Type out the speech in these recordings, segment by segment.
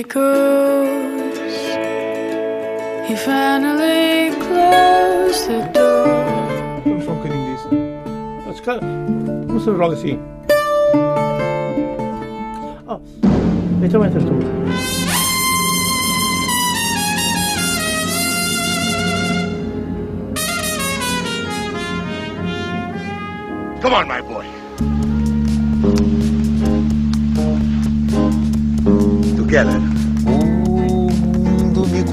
echoes. He finally closed the door. Vamos só um bocadinho disso. Ah, se calhar, Vamos fazer logo assim. Oh, então entras tu. Come on, my boy. Together.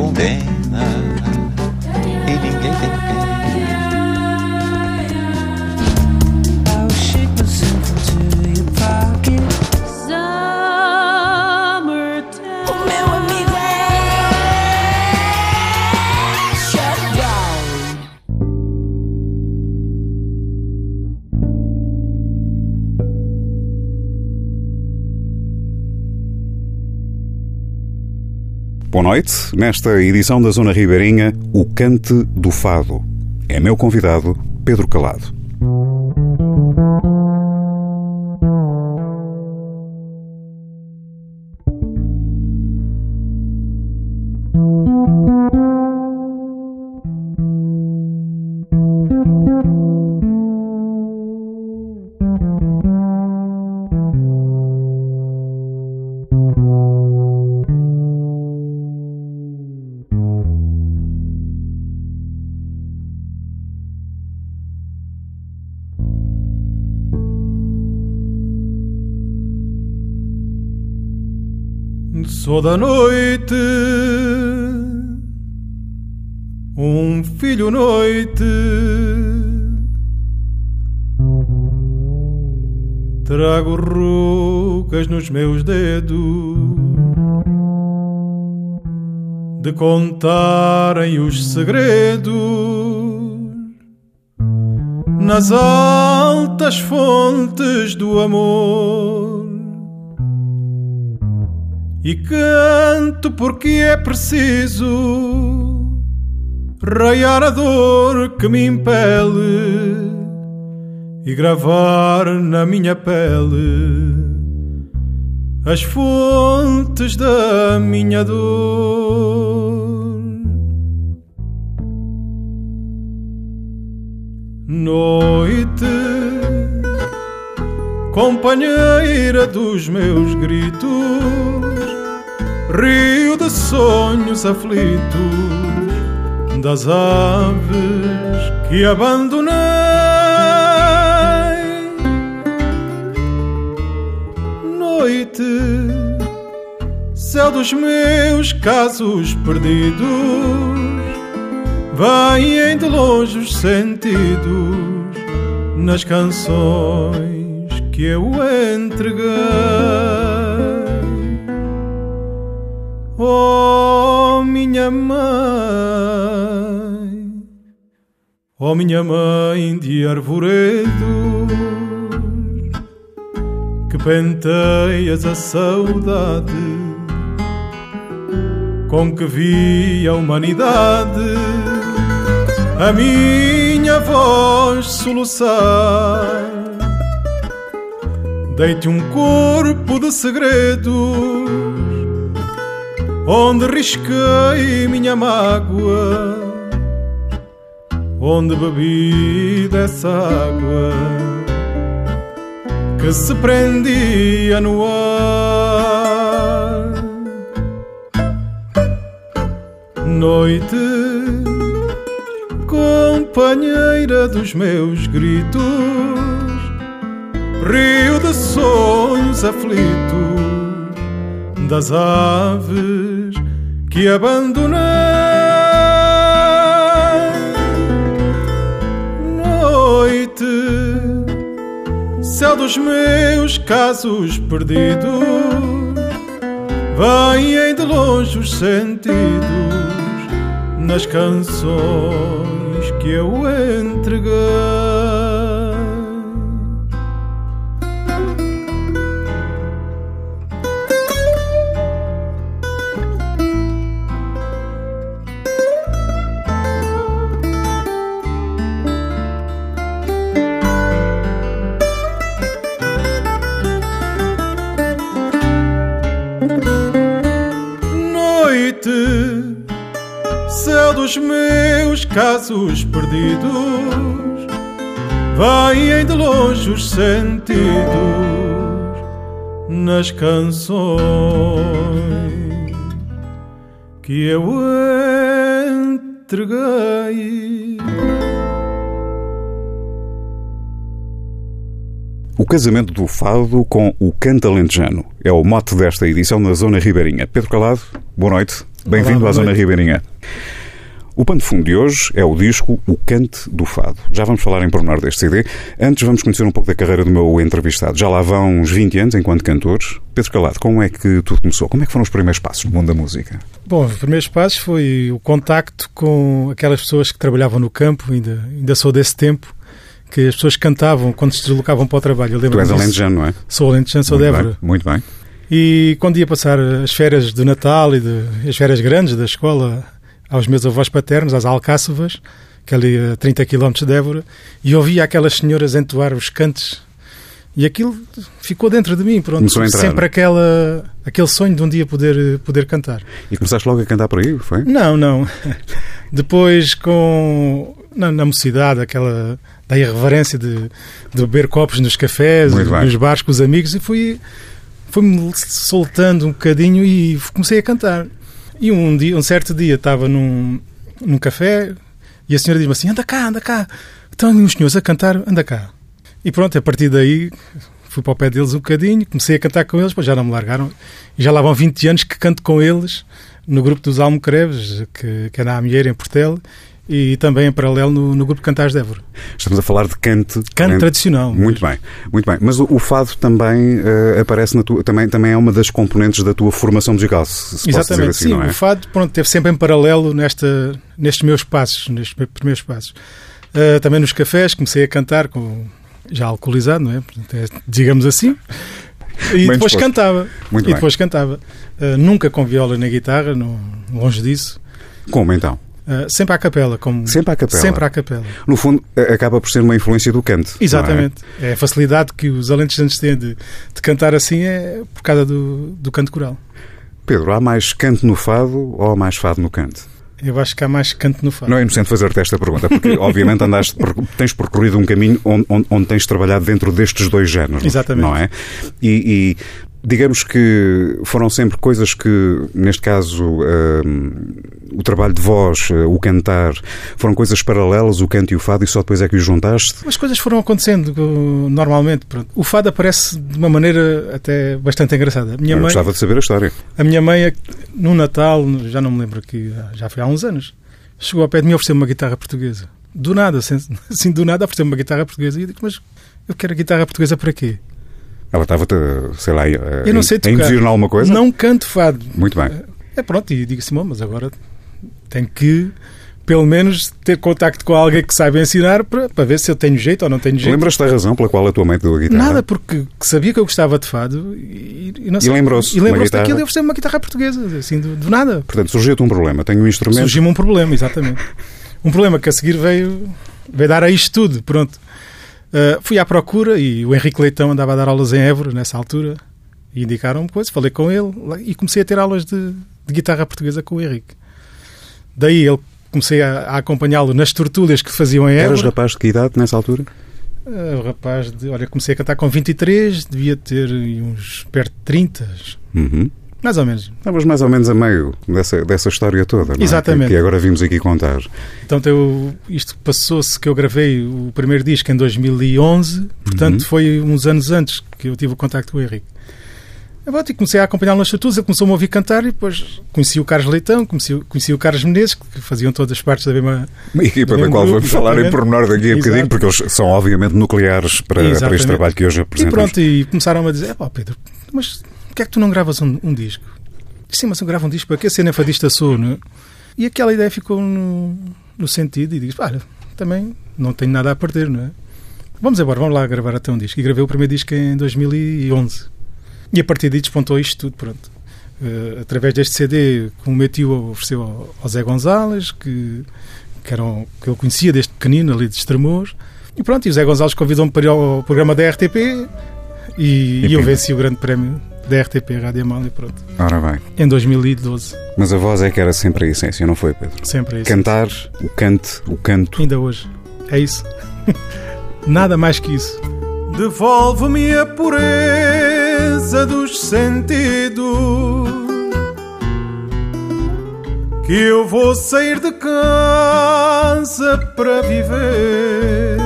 O mundo Boa noite. Nesta edição da Zona Ribeirinha, o Cante do Fado. É meu convidado, Pedro Calado. Sou da noite, um filho noite. Trago rugas nos meus dedos de contarem os segredos nas altas fontes do amor. E canto porque é preciso raiar a dor que me impele e gravar na minha pele as fontes da minha dor. Noite, companheira dos meus gritos, rio de sonhos aflitos das aves que abandonei. Noite, céu dos meus casos perdidos, vêm de longe os sentidos nas canções que eu entreguei. Oh, minha mãe, oh, minha mãe de arvoredos, que penteias a saudade com que vi a humanidade, a minha voz soluçar. Dei-te um corpo de segredos onde risquei minha mágoa, onde bebi dessa água que se prendia no ar. Noite, companheira dos meus gritos, rio de sonhos aflitos das aves que abandonei. Noite, céu dos meus casos perdidos, vêm de longe os sentidos nas canções que eu entreguei. Dos meus casos perdidos, vêm de longe os sentidos nas canções que eu entreguei. O casamento do fado com o canto alentejano é o mote desta edição da Zona Ribeirinha. Pedro Calado, boa noite. Bem-vindo à Zona. Ribeirinha. O pano de fundo de hoje é o disco O Cante do Fado. Já vamos falar em pormenor deste CD. Antes vamos conhecer um pouco da carreira do meu entrevistado. Já lá vão uns 20 anos enquanto cantor. Pedro Calado, como é que tudo começou? Como é que foram os primeiros passos no mundo da música? Bom, os primeiros passos foi o contacto com aquelas pessoas que trabalhavam no campo, ainda, ainda sou desse tempo, que as pessoas cantavam quando se deslocavam para o trabalho. Eu Tu és alentejano, não é? Sou alentejano, sou de muito Évora. bem, muito bem. E quando ia passar as férias do Natal e de, as férias grandes da escola aos meus avós paternos, às Alcáçovas, que ali a 30 km de Évora, e ouvia aquelas senhoras entoar os cantos. E aquilo ficou dentro de mim, pronto. Entrar. Sempre aquela, aquele sonho de um dia poder, poder cantar. E começaste logo a cantar por aí, foi? Não, não. Depois, com na, na mocidade, aquela da irreverência de, de beber copos nos cafés, Muito bem. nos bares com os amigos, e fui, fui-me soltando um bocadinho e comecei a cantar. E um, dia, um certo dia estava num, num café e a senhora diz-me assim: anda cá, anda cá. Estão ali uns senhores a cantar, anda cá. E pronto, a partir daí fui para o pé deles um bocadinho, comecei a cantar com eles, depois já não me largaram. E já lá vão 20 anos que canto com eles no grupo dos Almocreves, que, que é na Amieira, em Portel, e também em paralelo no, no grupo Cantares de Évora. Estamos a falar de cante. Canto né? tradicional. Muito bem, muito bem. Mas o, o fado também eh, aparece na tua, também, também é uma das componentes da tua formação musical, se, se Exatamente, assim, sim. é? O fado pronto, teve sempre em paralelo nesta, nestes meus passos, nestes meus primeiros passos. Ah, também nos cafés comecei a cantar com já alcoolizado, não é? É, digamos assim. E Bem depois cantava. Muito e bem. depois cantava. Ah, nunca com viola nem guitarra, não, longe disso. Como então? Ah, sempre à capela. Como, Sempre à capela? Sempre à capela. No fundo, eh, acaba por ser uma influência do cante. não é? Exatamente. É? a facilidade que os alentejantes têm de, de cantar assim é por causa do, do canto coral. Pedro, há mais canto no fado ou há mais fado no cante? Eu acho que há mais canto no fado. Não é inocente fazer-te esta pergunta, porque obviamente andaste, tens percorrido um caminho onde, onde- onde tens trabalhado dentro destes dois géneros. Exatamente. Não é? E, e digamos que foram sempre coisas que, neste caso, hum, o trabalho de voz, eh, o cantar, foram coisas paralelas, o canto e o fado, e só depois é que os juntaste? As coisas foram acontecendo normalmente. Pronto. O fado aparece de uma maneira até bastante engraçada. A minha Eu mãe, gostava de saber a história. a minha mãe que, no Natal, já não me lembro aqui, já foi há uns anos, chegou ao pé de mim e ofereceu-me uma guitarra portuguesa. Do nada, assim do nada, ofereceu-me uma guitarra portuguesa. E eu digo, mas eu quero a guitarra portuguesa para quê? Ela estava-te, sei lá, a, Eu não sei a induzir em alguma coisa? Não canto fado. Muito bem. É pronto, e digo assim, "Bom, mas agora tenho que, pelo menos, ter contacto com alguém que saiba ensinar para, para ver se eu tenho jeito ou não tenho jeito. Lembras-te da razão pela qual a tua mãe deu a guitarra? Nada, porque sabia que eu gostava de fado e, e não E sei- lembrou-se E de uma lembrou-se daquilo e ofereceu-me uma guitarra portuguesa, assim, do, do nada. Portanto, surgiu-te um problema. Tenho um instrumento. Surgiu-me um problema, exatamente. Um problema que a seguir veio, veio dar a isto tudo, pronto. Ah, fui à procura e o Henrique Leitão andava a dar aulas em Évora nessa altura e indicaram-me coisas, falei com ele e comecei a ter aulas de, de guitarra portuguesa com o Henrique. Daí ele comecei a, a acompanhá-lo nas tertúlias que faziam em Eras Évora. rapaz de que idade nessa altura? O rapaz, de, olha, comecei a cantar com 23, devia ter uns perto de 30, Uhum. Mais ou menos. Estavas mais ou menos a meio dessa, dessa história toda, não é? Exatamente. Que, que agora vimos aqui contar. Então eu, isto passou-se que eu gravei o primeiro disco em 2011, portanto Uhum. foi uns anos antes que eu tive o contacto com o Henrique. E comecei a acompanhá-lo nas estatuas, ele começou-me a ouvir cantar e depois conheci o Carlos Leitão, conheci, conheci o Carlos Menezes, que faziam todas as partes da mesma... Uma equipa da mesmo qual grupo, vamos falar em pormenor daqui a bocadinho, Exato. porque eles são obviamente nucleares para, para este trabalho que hoje E apresentamos. pronto, e começaram a dizer, pá Pedro, mas porquê é que tu não gravas um, um disco? Sim, mas eu gravo um disco para que a cena fadista sou, não é? E aquela ideia ficou no, no sentido e digo, olha, também não tenho nada a perder, não é? Vamos embora, vamos lá gravar até um disco. E gravei o primeiro disco em 2011. E a partir daí despontou isto tudo, pronto. Eh, através deste CD que o meu tio ofereceu ao, ao Zé Gonzalez, que, que, era um- que ele conhecia desde pequenino, ali de Estremoz. E pronto, e o Zé Gonzalez convidou-me para ir ao programa da RTP e, E e eu venci o grande prémio da RTP, Rádio Amália, pronto. Ora bem. Em 2012, Mas a voz é que era sempre a essência, não foi, Pedro? sempre é isso. Cantar, o cante, o canto. Ainda hoje. É isso. Nada mais que isso. Devolve-me a pureza dos sentidos. Que eu vou sair de casa para viver.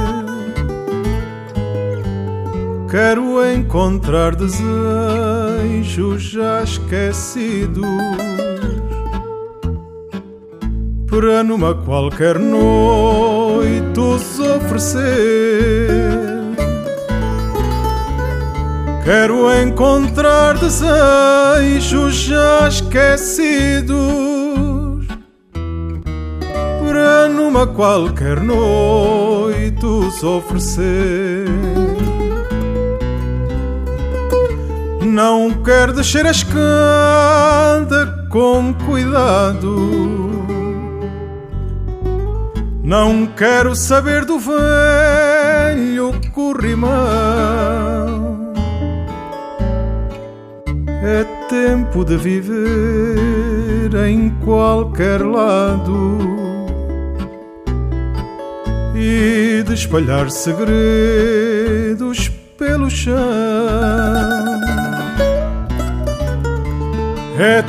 Quero encontrar desejos já esquecidos para numa qualquer noite os oferecer. Quero encontrar desejos já esquecidos para numa qualquer noite os oferecer. Não quero descer a escada com cuidado. Não quero saber do velho corrimão. É tempo de viver em qualquer lado e de espalhar segredos pelo chão.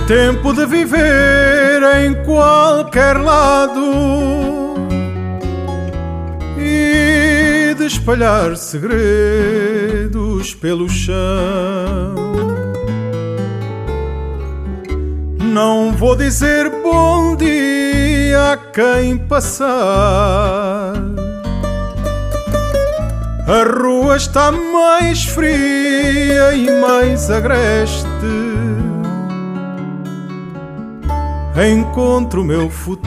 Tempo de viver em qualquer lado e de espalhar segredos pelo chão. Não vou dizer bom dia a quem passar. A rua está mais fria e mais agreste. Encontro meu futuro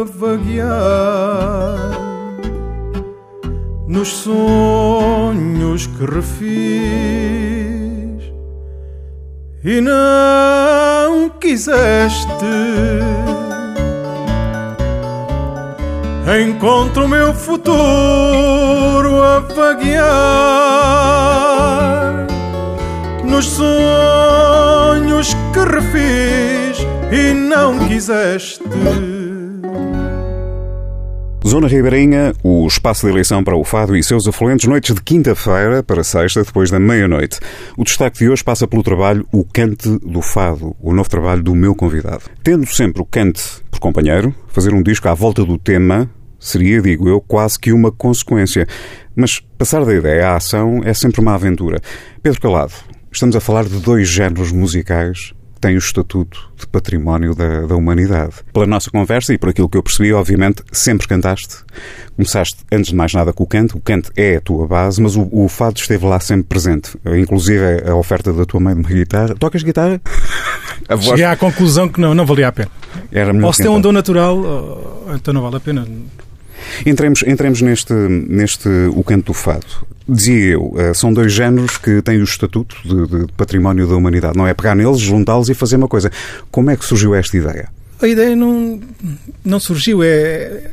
a vaguear nos sonhos que refiz e não quiseste. Encontro meu futuro a vaguear nos sonhos que refiz e não quiseste. Zona Ribeirinha, o espaço de eleição para o Fado e seus afluentes, noites de quinta-feira para sexta, depois da meia-noite. O destaque de hoje passa pelo trabalho O Cante do Fado, o novo trabalho do meu convidado. Tendo sempre o cante por companheiro, fazer um disco à volta do tema seria, digo eu, quase que uma consequência. Mas passar da ideia à ação é sempre uma aventura. Pedro Calado, estamos a falar de dois géneros musicais que têm o estatuto de património da, da humanidade. Pela nossa conversa e por aquilo que eu percebi, obviamente, sempre cantaste. Começaste, antes de mais nada, com o canto. O canto é a tua base, mas o, o fado esteve lá sempre presente. Inclusive a oferta da tua mãe de uma guitarra. Tocas guitarra? A voz Cheguei à conclusão que não, não valia a pena. era melhor Ou se tem um dom natural, ou- então não vale a pena. Entremos, entremos neste, neste O Canto do Fado. Dizia eu, eh, são dois géneros que têm o estatuto de, de património da humanidade. Não é pegar neles, juntá-los e fazer uma coisa. Como é que surgiu esta ideia? A ideia não, não surgiu. É,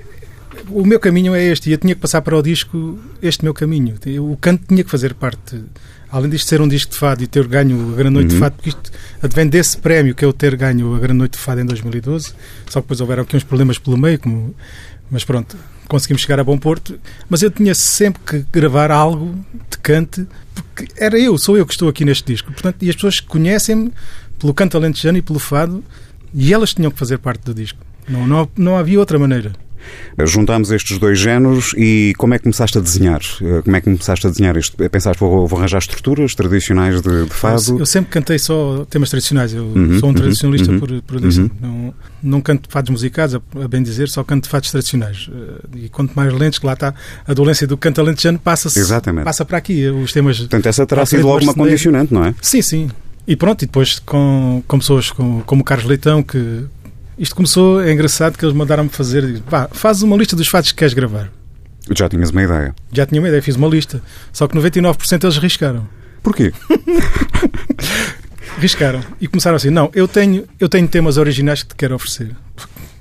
o meu caminho é este. E eu tinha que passar para o disco este meu caminho. O canto tinha que fazer parte. Além disto ser um disco de fado e ter ganho a Grande Noite Uhum. de Fado, porque isto advém desse prémio que é o ter ganho a Grande Noite de Fado em 2012. Só que depois houveram aqui uns problemas pelo meio, como, mas pronto, conseguimos chegar a bom porto. Mas eu tinha sempre que gravar algo de cante, porque era eu, sou eu que estou aqui neste disco. Portanto, e as pessoas conhecem-me pelo canto alentejano e pelo fado, e elas tinham que fazer parte do disco. Não, não, não havia outra maneira. Juntámos estes dois géneros e como é que começaste a desenhar? Eh, Como é que começaste a desenhar isto? Pensaste, vou, vou arranjar estruturas tradicionais de, de fado? Eu sempre cantei só temas tradicionais. Eu Uhum, sou um uhum, tradicionalista uhum, por, por uhum. Não, não canto fados musicais, a, bem dizer, só canto fados tradicionais. Eh, E quanto mais lentos, que lá está a dolência do canto alentejano, passa-se Exatamente. passa para aqui. Os temas. Portanto, essa terá sido frente, logo uma marceneiro. condicionante, não é? Sim, sim. E pronto, e depois com, com pessoas como, como o Carlos Leitão, que isto começou, é engraçado que eles mandaram-me fazer, pá, faz uma lista dos fados que queres gravar. Já tinhas uma ideia. Já tinha uma ideia, fiz uma lista. Só que 99% eles riscaram. Porquê? Riscaram. E começaram assim, não, eu tenho, eu tenho temas originais que te quero oferecer.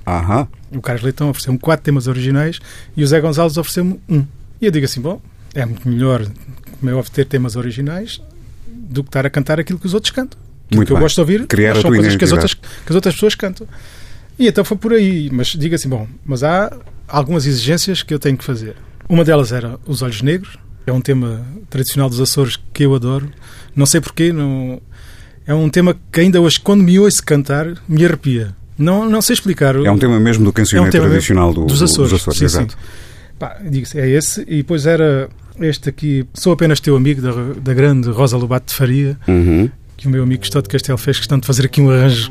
Aham. O Carlos Leitão ofereceu-me quatro temas originais e o Zé Gonçalves ofereceu-me um. E eu digo assim, bom, é muito melhor, como é óbvio, ter temas originais do que estar a cantar aquilo que os outros cantam. Aquilo Muito que eu bem. gosto de ouvir Criar a são coisas que as, outras, que as outras pessoas cantam. E então foi por aí. Mas diga assim, bom, mas há algumas exigências que eu tenho que fazer. Uma delas era Os Olhos Negros. É um tema tradicional dos Açores que eu adoro. Não sei porquê, não... é um tema que ainda hoje, quando me ouço cantar, me arrepia. Não, não sei explicar. É um tema mesmo do cancioneiro tema tradicional do, dos do- Açores. sim, exato. sim. Pá, é esse. E depois era este aqui, Sou apenas teu amigo, da, da grande Rosa Lobato de Faria, Uhum. que o meu amigo Custódio de Castelo fez questão de fazer aqui um arranjo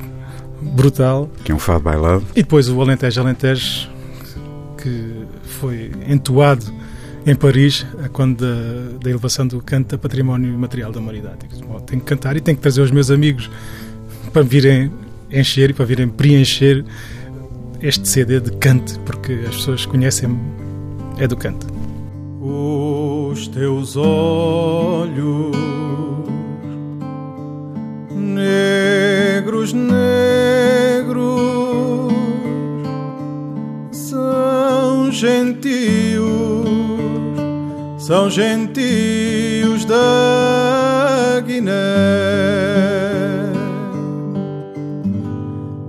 brutal. Que é um fado bailado. E depois o Alentejo Alentejo, que foi entoado em Paris, a quando da, da elevação do canto da Património Material da Humanidade. Bom, tenho que cantar e tenho que trazer os meus amigos para virem encher e para virem preencher este CD de canto, porque as pessoas conhecem-me, é do canto. Os teus olhos negros, negros são gentios, são gentios da Guiné.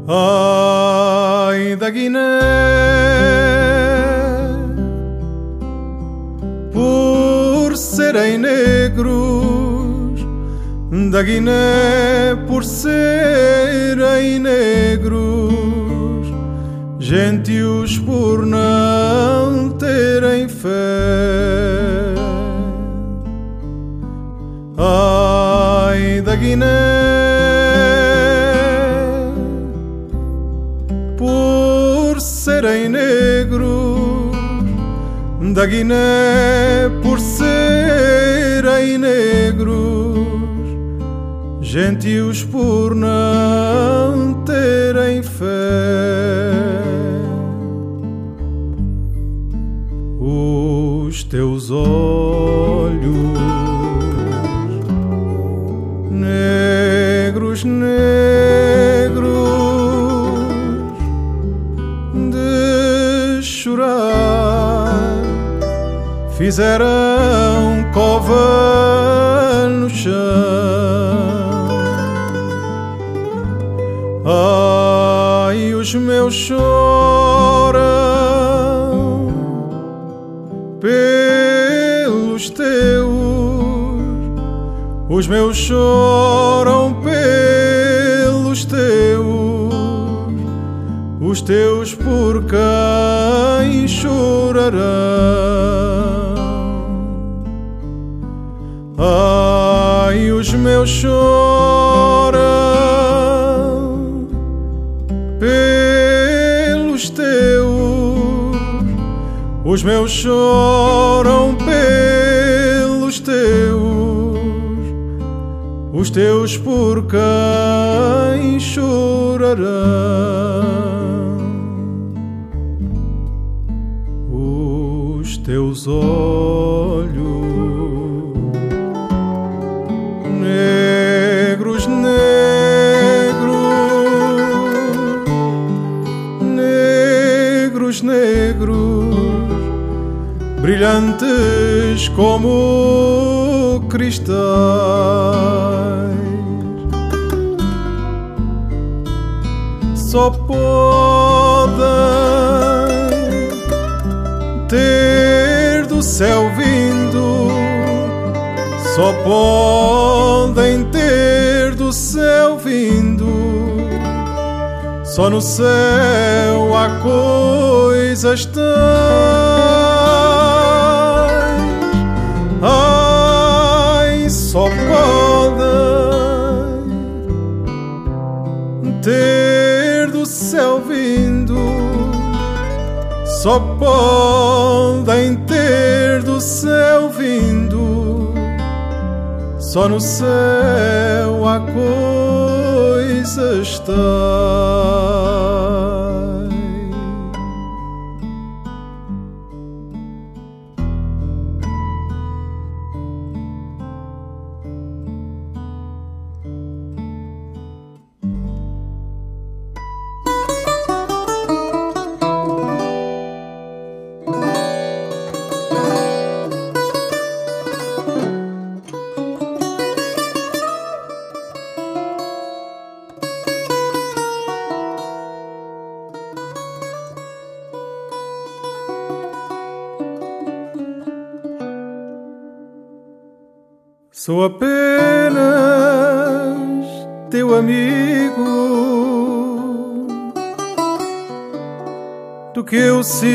Ai da Guiné, por serem negros, da Guiné por serem negros, gentios por não terem fé. Ai da Guiné, por serem negros, da Guiné por serem negros, gentios por não terem fé. Os teus olhos negros, negros de chorar fizeram Meus choram pelos teus, os meus choram pelos teus, os teus por quem chorarão. Ai, os meus choram os meus choram pelos teus, os teus por quem chorarão. Os teus olhos brilhantes como cristais. Só podem ter do céu vindo só podem ter do céu vindo. Só no céu há coisas tais. Só podem ter do céu vindo. Só podem ter do céu vindo. Só no céu há coisas tais. Sou apenas teu amigo. Do que eu sinto,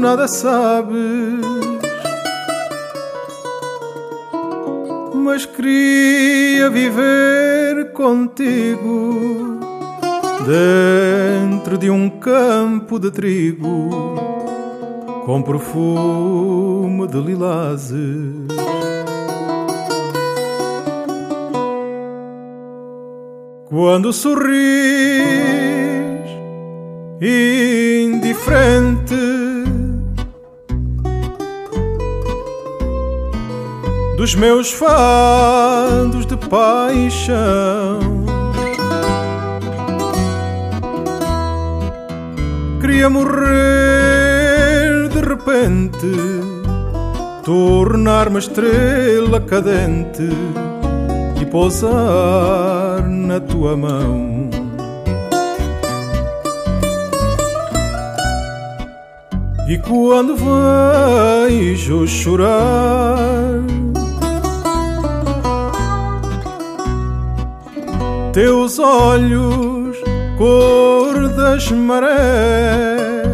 nada sabes. Mas queria viver contigo dentro de um campo de trigo com perfume de lilazes. Quando sorris, indiferente, dos meus fados de paixão. Queria morrer de repente, tornar-me estrela cadente e pousar na tua mão. E quando vejo chorar teus olhos, cor das marés,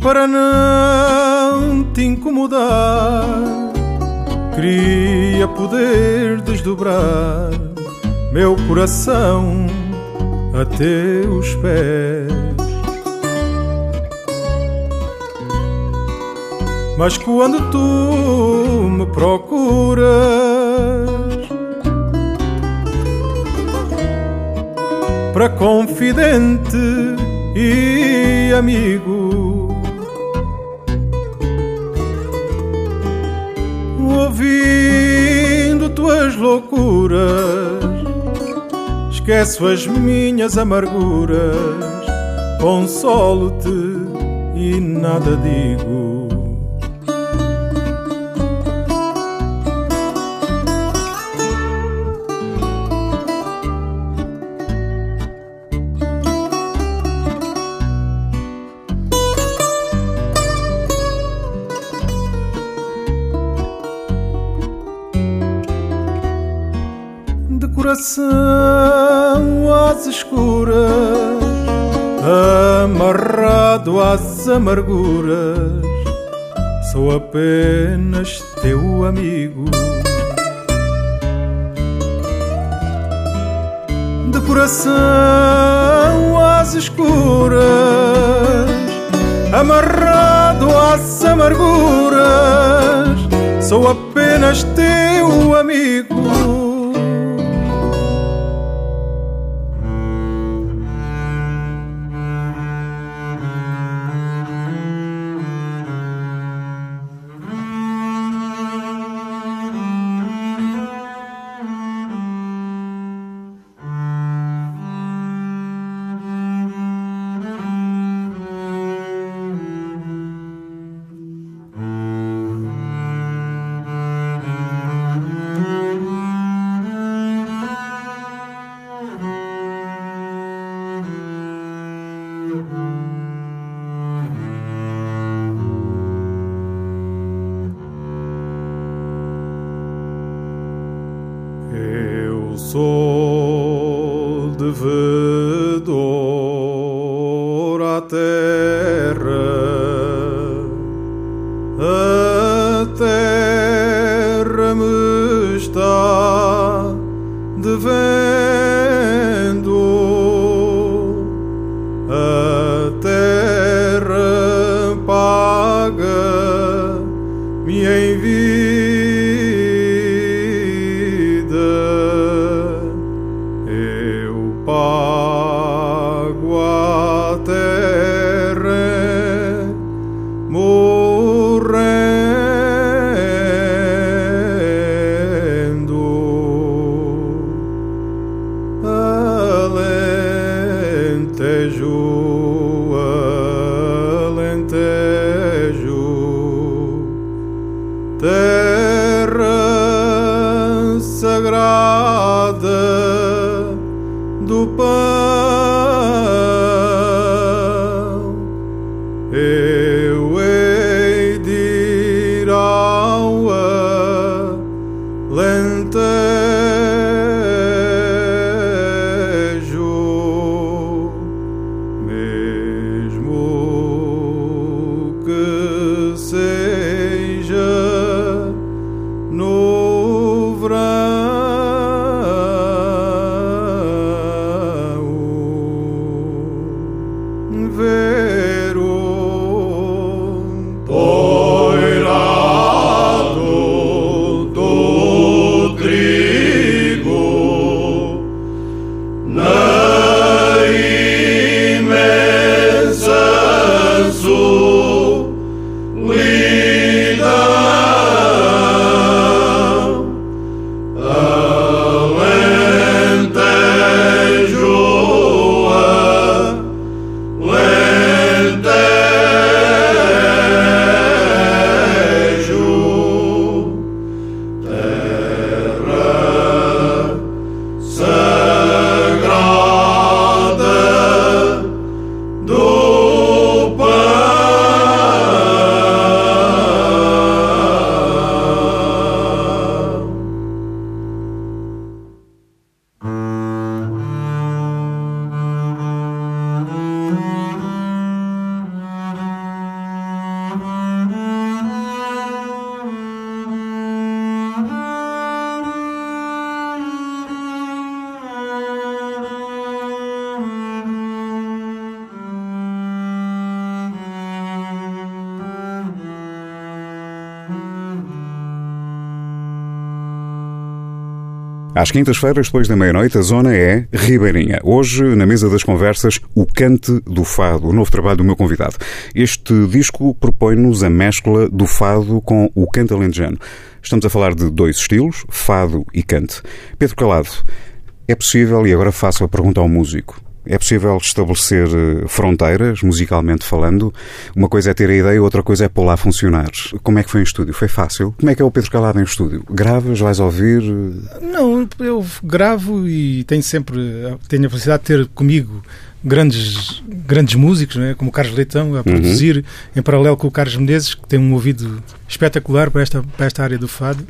para não te incomodar, queria poder desdobrar meu coração a teus pés. Mas quando tu me procuras, para confidente e amigo, ouvindo tuas loucuras, esqueço as minhas amarguras, consolo-te e nada digo. Coração às escuras, amarrado às amarguras, sou apenas teu amigo. De coração do Às quintas-feiras, depois da meia-noite, a zona é Ribeirinha. Hoje, na mesa das conversas, o Cante do Fado, o novo trabalho do meu convidado. Este disco propõe-nos a mescla do fado com o canto alentejano. Estamos a falar de dois estilos, fado e cante. Pedro Calado, é possível, e agora faço a pergunta ao músico, é possível estabelecer eh, fronteiras, musicalmente falando? Uma coisa é ter a ideia, outra coisa é pô-la a funcionar. Como é que foi em estúdio? Foi fácil? Como é que é o Pedro Calado em estúdio? Gravas, vais ouvir? Não, eu gravo e tenho sempre tenho a felicidade de ter comigo grandes, grandes músicos, não é? como o Carlos Leitão, a produzir, em paralelo com o Carlos Menezes, que tem um ouvido espetacular para esta, para esta área do fado.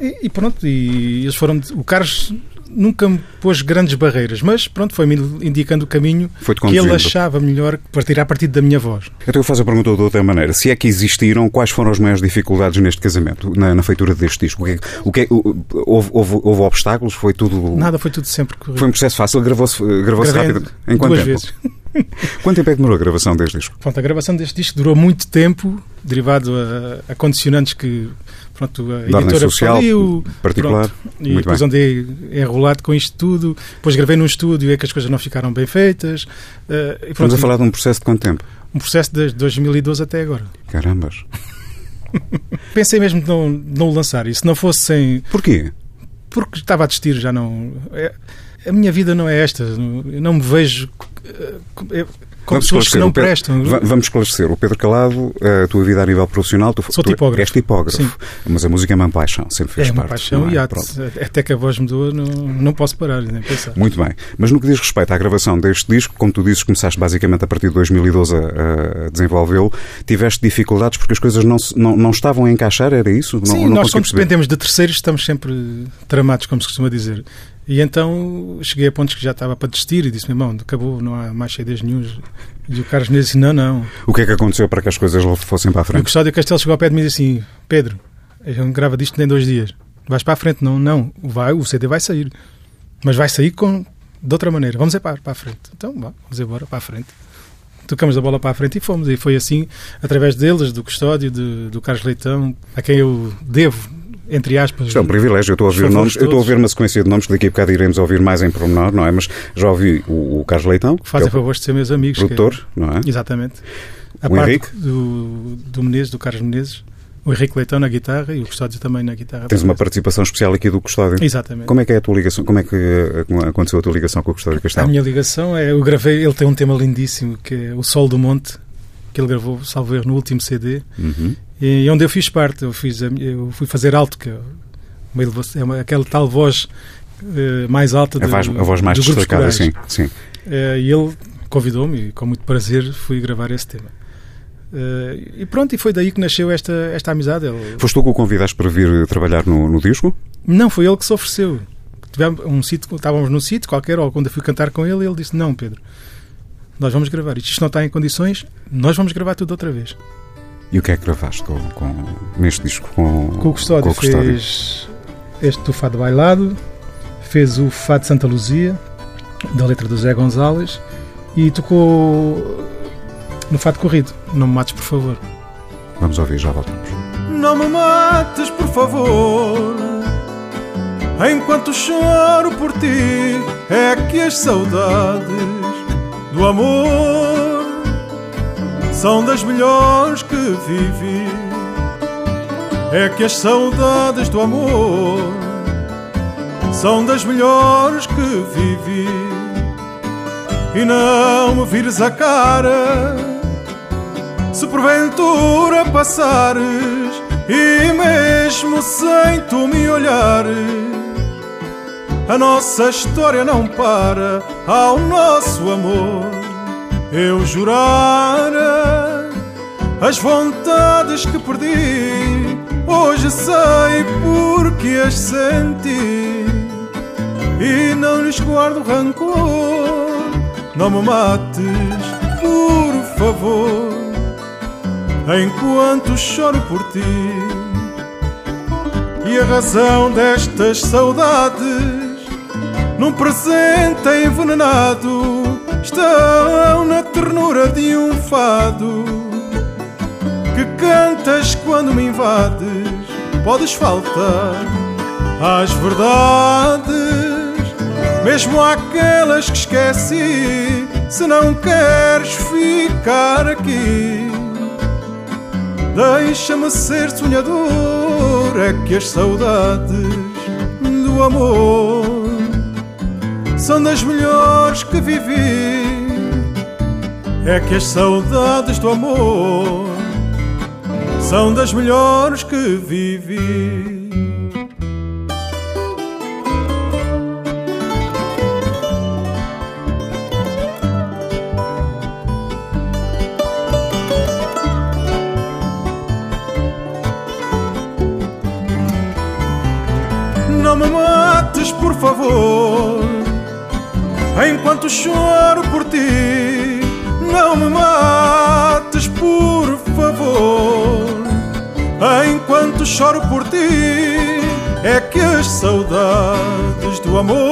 E, e pronto, e eles foram. O Carlos nunca me pôs grandes barreiras, mas pronto, foi-me indicando o caminho que ele achava melhor partir a partir da minha voz. Então eu faço a pergunta de outra maneira. Se é que existiram, quais foram as maiores dificuldades neste casamento, na, na feitura deste disco? O que, é- o que, é- houve, houve, houve obstáculos? Foi tudo... Nada, foi tudo sempre corrido. Foi um processo fácil? Gravou-se gravou rápido? Em quanto duas tempo? vezes. Quanto tempo é que demorou a gravação deste disco? Pronto, a gravação deste disco durou muito tempo, derivado a, a condicionantes que pronto, a De ordem editora social, faliu, particular? pronto, e depois bem. andei enrolado com isto tudo. Depois gravei num estúdio e é que as coisas não ficaram bem feitas. eh, e Estamos pronto, a falar de um processo de quanto tempo? um processo desde 2012 até agora. Carambas. Pensei mesmo de não, de não lançar. E se não fosse sem. Porquê? Porque estava a desistir, já não. é- a minha vida não é esta. Eu não me vejo eh, é- Vamos pessoas que esclarecer. não Pedro- prestam. Va- Vamos esclarecer. O Pedro Calado, a tua vida a nível profissional, tu, Sou tipógrafo. és tipógrafo. Sim. Mas a música é uma paixão, sempre fez É uma parte. paixão não é? e até que a voz mudou, não, não posso parar nem pensar. Muito bem. Mas no que diz respeito à gravação deste disco, como tu dizes, começaste basicamente a partir de 2012 a, a desenvolvê-lo, tiveste dificuldades porque as coisas não, não, não estavam a encaixar, era isso? Não, Sim, não nós consegui quando dependemos de terceiros estamos sempre tramados, como se costuma dizer. E então cheguei a pontos que já estava para desistir e disse, meu irmão, acabou, não há mais CDs nenhums. E o Carlos me disse, não, não. O que é que aconteceu para que as coisas fossem para a E o frente? Custódio Castelo chegou ao pé de mim e disse assim, Pedro, eu grava disto nem em dois dias. Vais para a frente? Não, não. Vai, o CD vai sair. Mas vai sair com, de outra maneira. Vamos é para, para a frente. Então, vá, vamos embora para a frente. Tocamos a bola para a frente e fomos. E foi assim, através deles, do Custódio, de- do Carlos Leitão, a quem eu devo, entre aspas... Isto é um privilégio. Eu estou a ouvir nomes, eu estou a ouvir uma sequência de nomes que daqui a bocado iremos ouvir mais em pormenor, não é? Mas já ouvi o, o Carlos Leitão, que fazem é favor de ser meus amigos. é- produtor, não é? Exatamente. A O parte Henrique? do, do Menezes, do Carlos Menezes, o Henrique Leitão na guitarra e o Custódio também na guitarra. Tens uma participação especial aqui do Custódio. Exatamente. Como é que é a tua ligação? Como é que aconteceu a tua ligação com o Custódio A Castelo? minha ligação é, eu gravei, ele tem um tema lindíssimo que é O Sol do Monte, que ele gravou, salvo erro, no último CD, Uhum. E onde eu fiz parte, eu, fiz eu fui fazer alto, que é, uma elevação- é uma- aquela tal voz eh, mais alta A voz, do- a voz mais do destacada, sim. sim. Eh, e ele convidou-me e com muito prazer fui gravar esse tema. Eh, e pronto, e foi daí que nasceu esta, esta amizade. Ele- Foste tu que o convidaste para vir trabalhar no, no disco? Não, foi ele que se ofereceu. Tivemos um sítio, estávamos num sítio qualquer, ou quando eu fui cantar com ele, ele disse: Não, Pedro, nós vamos gravar. Isto não está em condições, nós vamos gravar tudo outra vez. E o que é que gravaste com, com- neste disco? Com, Com o Custódio, com o Custódio? fez este do Fado Bailado, fez o Fado de Santa Luzia, da letra do Zé Gonzalez, e tocou no Fado Corrido. Não me mates, por favor. Vamos ouvir, já voltamos. Não me mates, por favor. Enquanto choro por ti, é que as saudades do amor são das melhores que vivi. É que as saudades do amor são das melhores que vivi. E não me vires a cara se porventura passares e mesmo sem tu me olhares, a nossa história não para ao nosso amor. Eu jurara as vontades que perdi, hoje sei porque as senti e não lhes guardo rancor. Não me mates, por favor enquanto choro por ti. E a razão destas saudades, num presente envenenado, estão na ternura de um fado que cantas quando me invades. Podes faltar às verdades, mesmo àquelas que esqueci. Se não queres ficar aqui. Deixa-me ser sonhador, é que as saudades do amor são das melhores que vivi. É que as saudades do amor são das melhores que vivi. Não me mates, por favor, enquanto choro por ti. Não me mates, por favor, enquanto choro por ti. É que as saudades do amor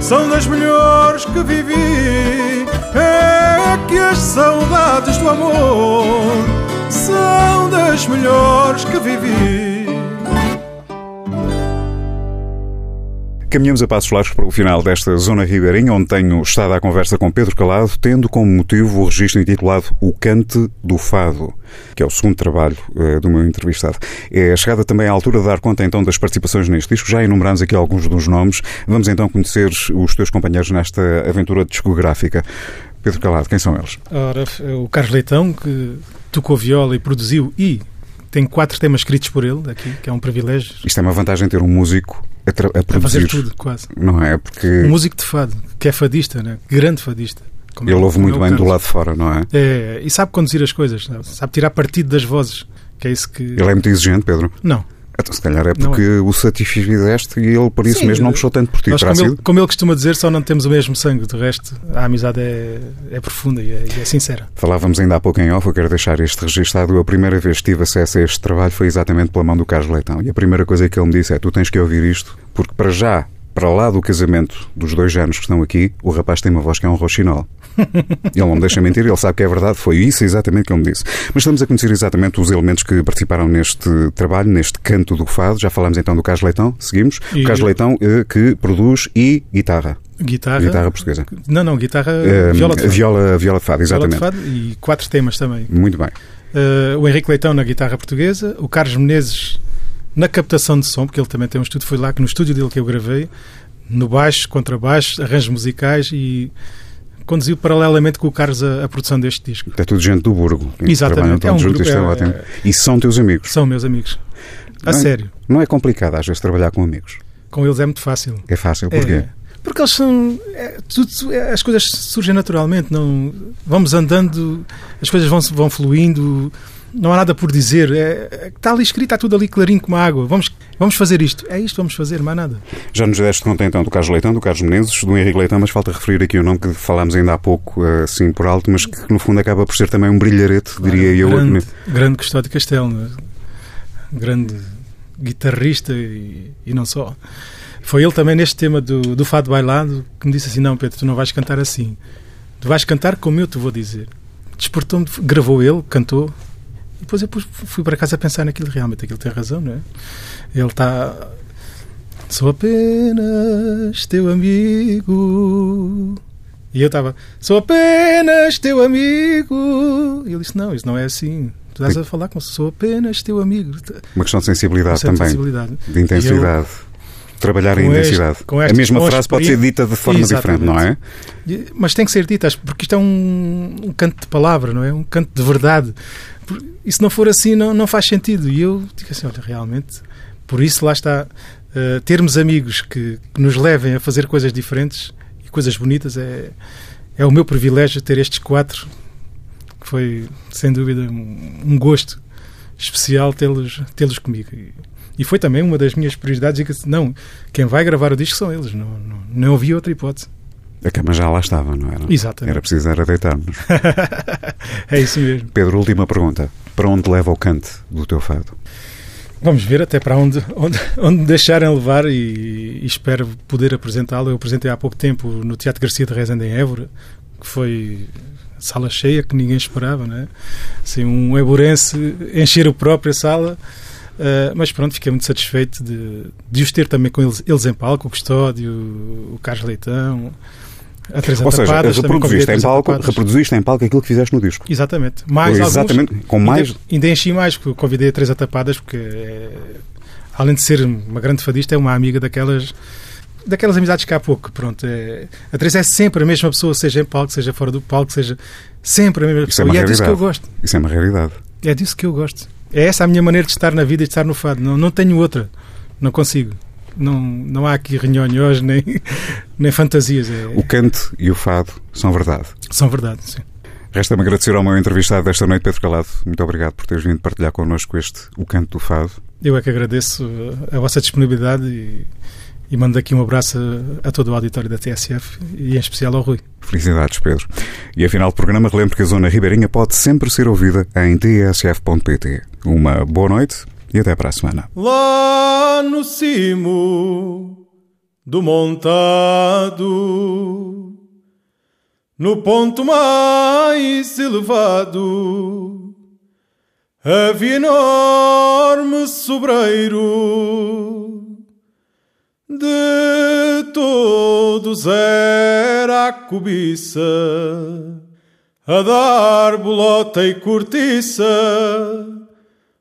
são das melhores que vivi. É que as saudades do amor são das melhores que vivi. Caminhamos a passos largos para o final desta Zona Ribeirinha, onde tenho estado à conversa com Pedro Calado, tendo como motivo o registro intitulado O Cante do Fado, que é o segundo trabalho eh, do meu entrevistado. É chegada também à altura de dar conta então das participações neste disco. Já enumeramos aqui alguns dos nomes. Vamos então conhecer os teus companheiros nesta aventura discográfica. Pedro Calado, quem são eles? Ora, o Carlos Leitão, que tocou viola e produziu, e tem quatro temas escritos por ele, aqui, que é um privilégio. Isto é uma vantagem ter um músico a, tra- a produzir. fazer tudo, quase. Não é? Porque Um músico de fado, que é fadista, né? grande fadista. ele ouve muito é bem do Carlos. lado de fora, não é? É, e sabe conduzir as coisas, sabe? sabe tirar partido das vozes, que é isso que... Ele é muito exigente, Pedro. Não, Então, se calhar é porque o satisfizeste e ele por isso Sim, mesmo não puxou tanto por ti. Terá como ele, como ele costuma dizer, só não temos o mesmo sangue, de resto a amizade é, é profunda e é, e é sincera. Falávamos ainda há pouco em off, eu quero deixar este registado. A primeira vez que tive acesso a este trabalho foi exatamente pela mão do Carlos Leitão. E a primeira coisa que ele me disse é: tu tens que ouvir isto, porque para já, para lá do casamento dos dois anos que estão aqui, o rapaz tem uma voz que é um roxinol. Ele não me deixa mentir, ele sabe que é verdade, foi isso exatamente que ele me disse. Mas estamos a conhecer exatamente os elementos que participaram neste trabalho, neste canto do fado. Já falámos então do Carlos Leitão, seguimos. E- O Carlos Leitão eh, que produz e guitarra. Guitarra... Guitarra portuguesa. Não, não, guitarra... Eh, viola de fado. viola, viola de fado, Viola de exatamente. fado e quatro temas também. Muito bem. Uh, o Henrique Leitão na guitarra portuguesa, o Carlos Menezes na captação de som, porque ele também tem um estúdio, foi lá que no estúdio dele que eu gravei, no baixo, contrabaixo, arranjos musicais e conduziu paralelamente com o Carlos a, a produção deste disco. É tudo gente do Burgo. Exatamente, é um juntos, grupo, é, é- é- E são teus amigos. São meus amigos. A Não é- sério. Não é complicado às vezes trabalhar com amigos. Com eles é muito fácil. É fácil. Porquê? porque eles são. é, tudo- é, as coisas surgem naturalmente. Não, vamos andando, as coisas vão, vão fluindo. Não há nada por dizer. É, é- está ali escrito, está tudo ali clarinho como água. Vamos, vamos fazer isto. É isto, vamos fazer, mais nada. Já nos deste conta então do Carlos Leitão, do Carlos Menezes, do Henrique Leitão, mas falta referir aqui o nome que falámos ainda há pouco, assim por alto, mas que no fundo acaba por ser também um brilharete, diria eu. Grande, grande Custódio Castelo, né? grande guitarrista e, e não só. Foi ele também neste tema do, do Fado Bailado que me disse assim: Não, Pedro, tu não vais cantar assim. Tu vais cantar como eu te vou dizer. Despertou-me, gravou ele, cantou. Depois eu fui para casa a pensar naquilo. Realmente, aquilo tem razão, não é? Ele está. Sou apenas teu amigo. E eu estava, sou apenas teu amigo. E ele disse: Não, isso não é assim. Tu estás a falar como se sou apenas teu amigo. Uma questão de sensibilidade Com também, sensibilidade. de intensidade. Trabalhar a Com este- intensidade. com a mesma com frase pode ser dita de forma diferente, não é? Mas tem que ser dita, porque isto é um, um canto de palavra, não é? Um canto de verdade. E se não for assim, não, não faz sentido. E eu digo assim: olha, realmente, por isso lá está. eh, termos amigos que, que nos levem a fazer coisas diferentes e coisas bonitas é, é o meu privilégio ter estes quatro. Que foi, sem dúvida, um, um gosto especial tê-los tê-los comigo. E, e foi também uma das minhas prioridades. Não, quem vai gravar o disco são eles, não, não, não havia outra hipótese. A cama já lá estava, não era? Exatamente. Era preciso era deitar-nos. é isso mesmo. Pedro, última pergunta. Para onde leva o cante do teu fado? Vamos ver até para onde, onde, onde me deixarem levar e, e espero poder apresentá-lo. Eu apresentei há pouco tempo no Teatro Garcia de Rezende em Évora, que foi sala cheia, que ninguém esperava, né? Assim, um eburense encher a própria sala. Uh, mas pronto, fiquei muito satisfeito de, de os ter também com eles, eles em palco, o Custódio, o Carlos Leitão, Ou seja, reproduziste em, palco, reproduziste em palco aquilo que fizeste no disco. Exatamente. Mais Foi alguns. exatamente, com mais- Ainda, enchi mais, porque convidei a Teresa Tapadas, porque é, além de ser uma grande fadista, é uma amiga daquelas daquelas amizades que há pouco. Pronto, é, a Teresa é sempre a mesma pessoa, seja em palco, seja fora do palco, seja sempre a mesma Isso é pessoa. uma e é disso que eu realidade. gosto. Isso é uma realidade. É disso que eu gosto. É essa a minha maneira de estar na vida e de estar no fado. Não, não tenho outra. Não consigo. Não, não há aqui renhonhós nem, nem fantasias. É- O cante e o fado são verdade. São verdade, sim. Resta-me agradecer ao meu entrevistado desta noite, Pedro Calado. Muito obrigado por teres vindo partilhar connosco este O Canto do Fado. Eu é que agradeço uh, a vossa disponibilidade e, e mando aqui um abraço a, a todo o auditório da TSF e em especial ao Rui. Felicidades, Pedro. E afinal do programa, relembro que a Zona Ribeirinha pode sempre ser ouvida em tsf.pt. Uma boa noite e até para a semana. Lá no cimo do montado, no ponto mais elevado, havia enorme sobreiro. De todos era a cobiça, a dar bolota e cortiça.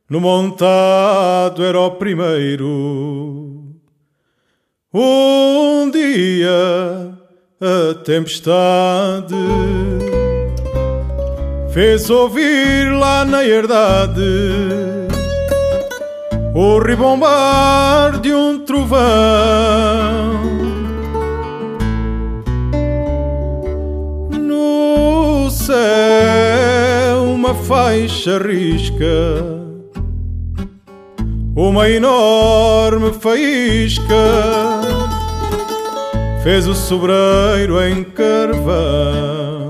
No montado era o primeiro. Um dia a tempestade fez ouvir lá na herdade o ribombar de um trovão. No céu uma faixa risca uma enorme faísca fez o sobreiro em carvão.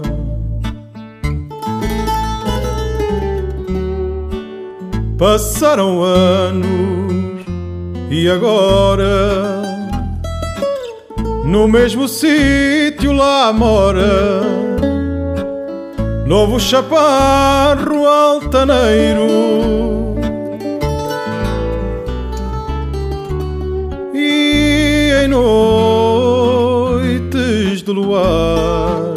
Passaram anos e agora no mesmo sítio lá mora novo chaparro altaneiro. Noites de luar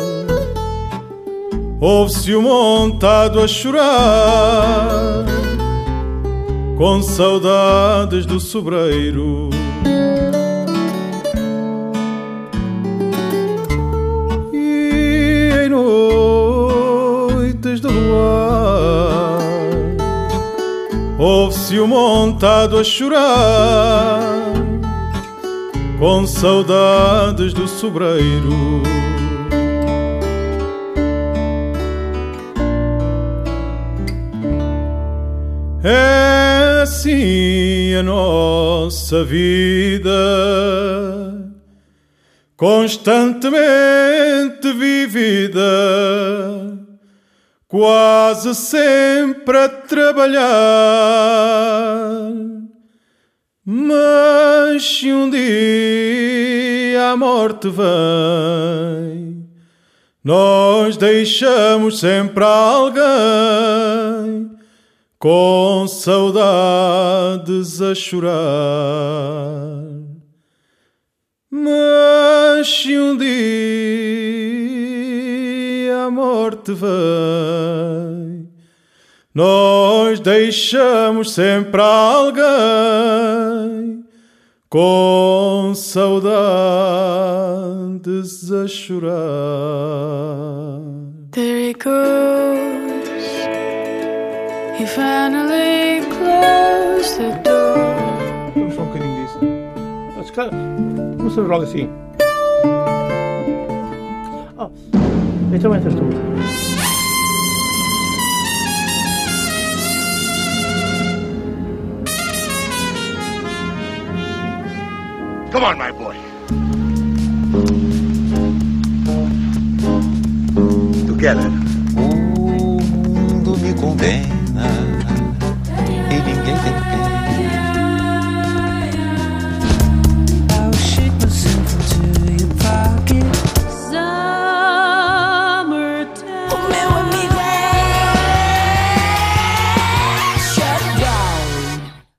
ouve-se o montado a chorar com saudades do sobreiro. E em noites de luar ouve-se o montado a chorar com saudades do sobreiro. É assim a nossa vida, constantemente vivida, quase sempre a trabalhar. Mas se um dia a morte vem, nós deixamos sempre alguém com saudades a chorar. Mas se um dia a morte vem, nós deixamos sempre alguém com saudades a chorar. There he goes. He finally closed the door. Vamos só um bocadinho disso. Mas, cara, começamos logo assim. Oh, então entras tu. Come on, my boy. Together. O mundo me condena e ninguém tem pena.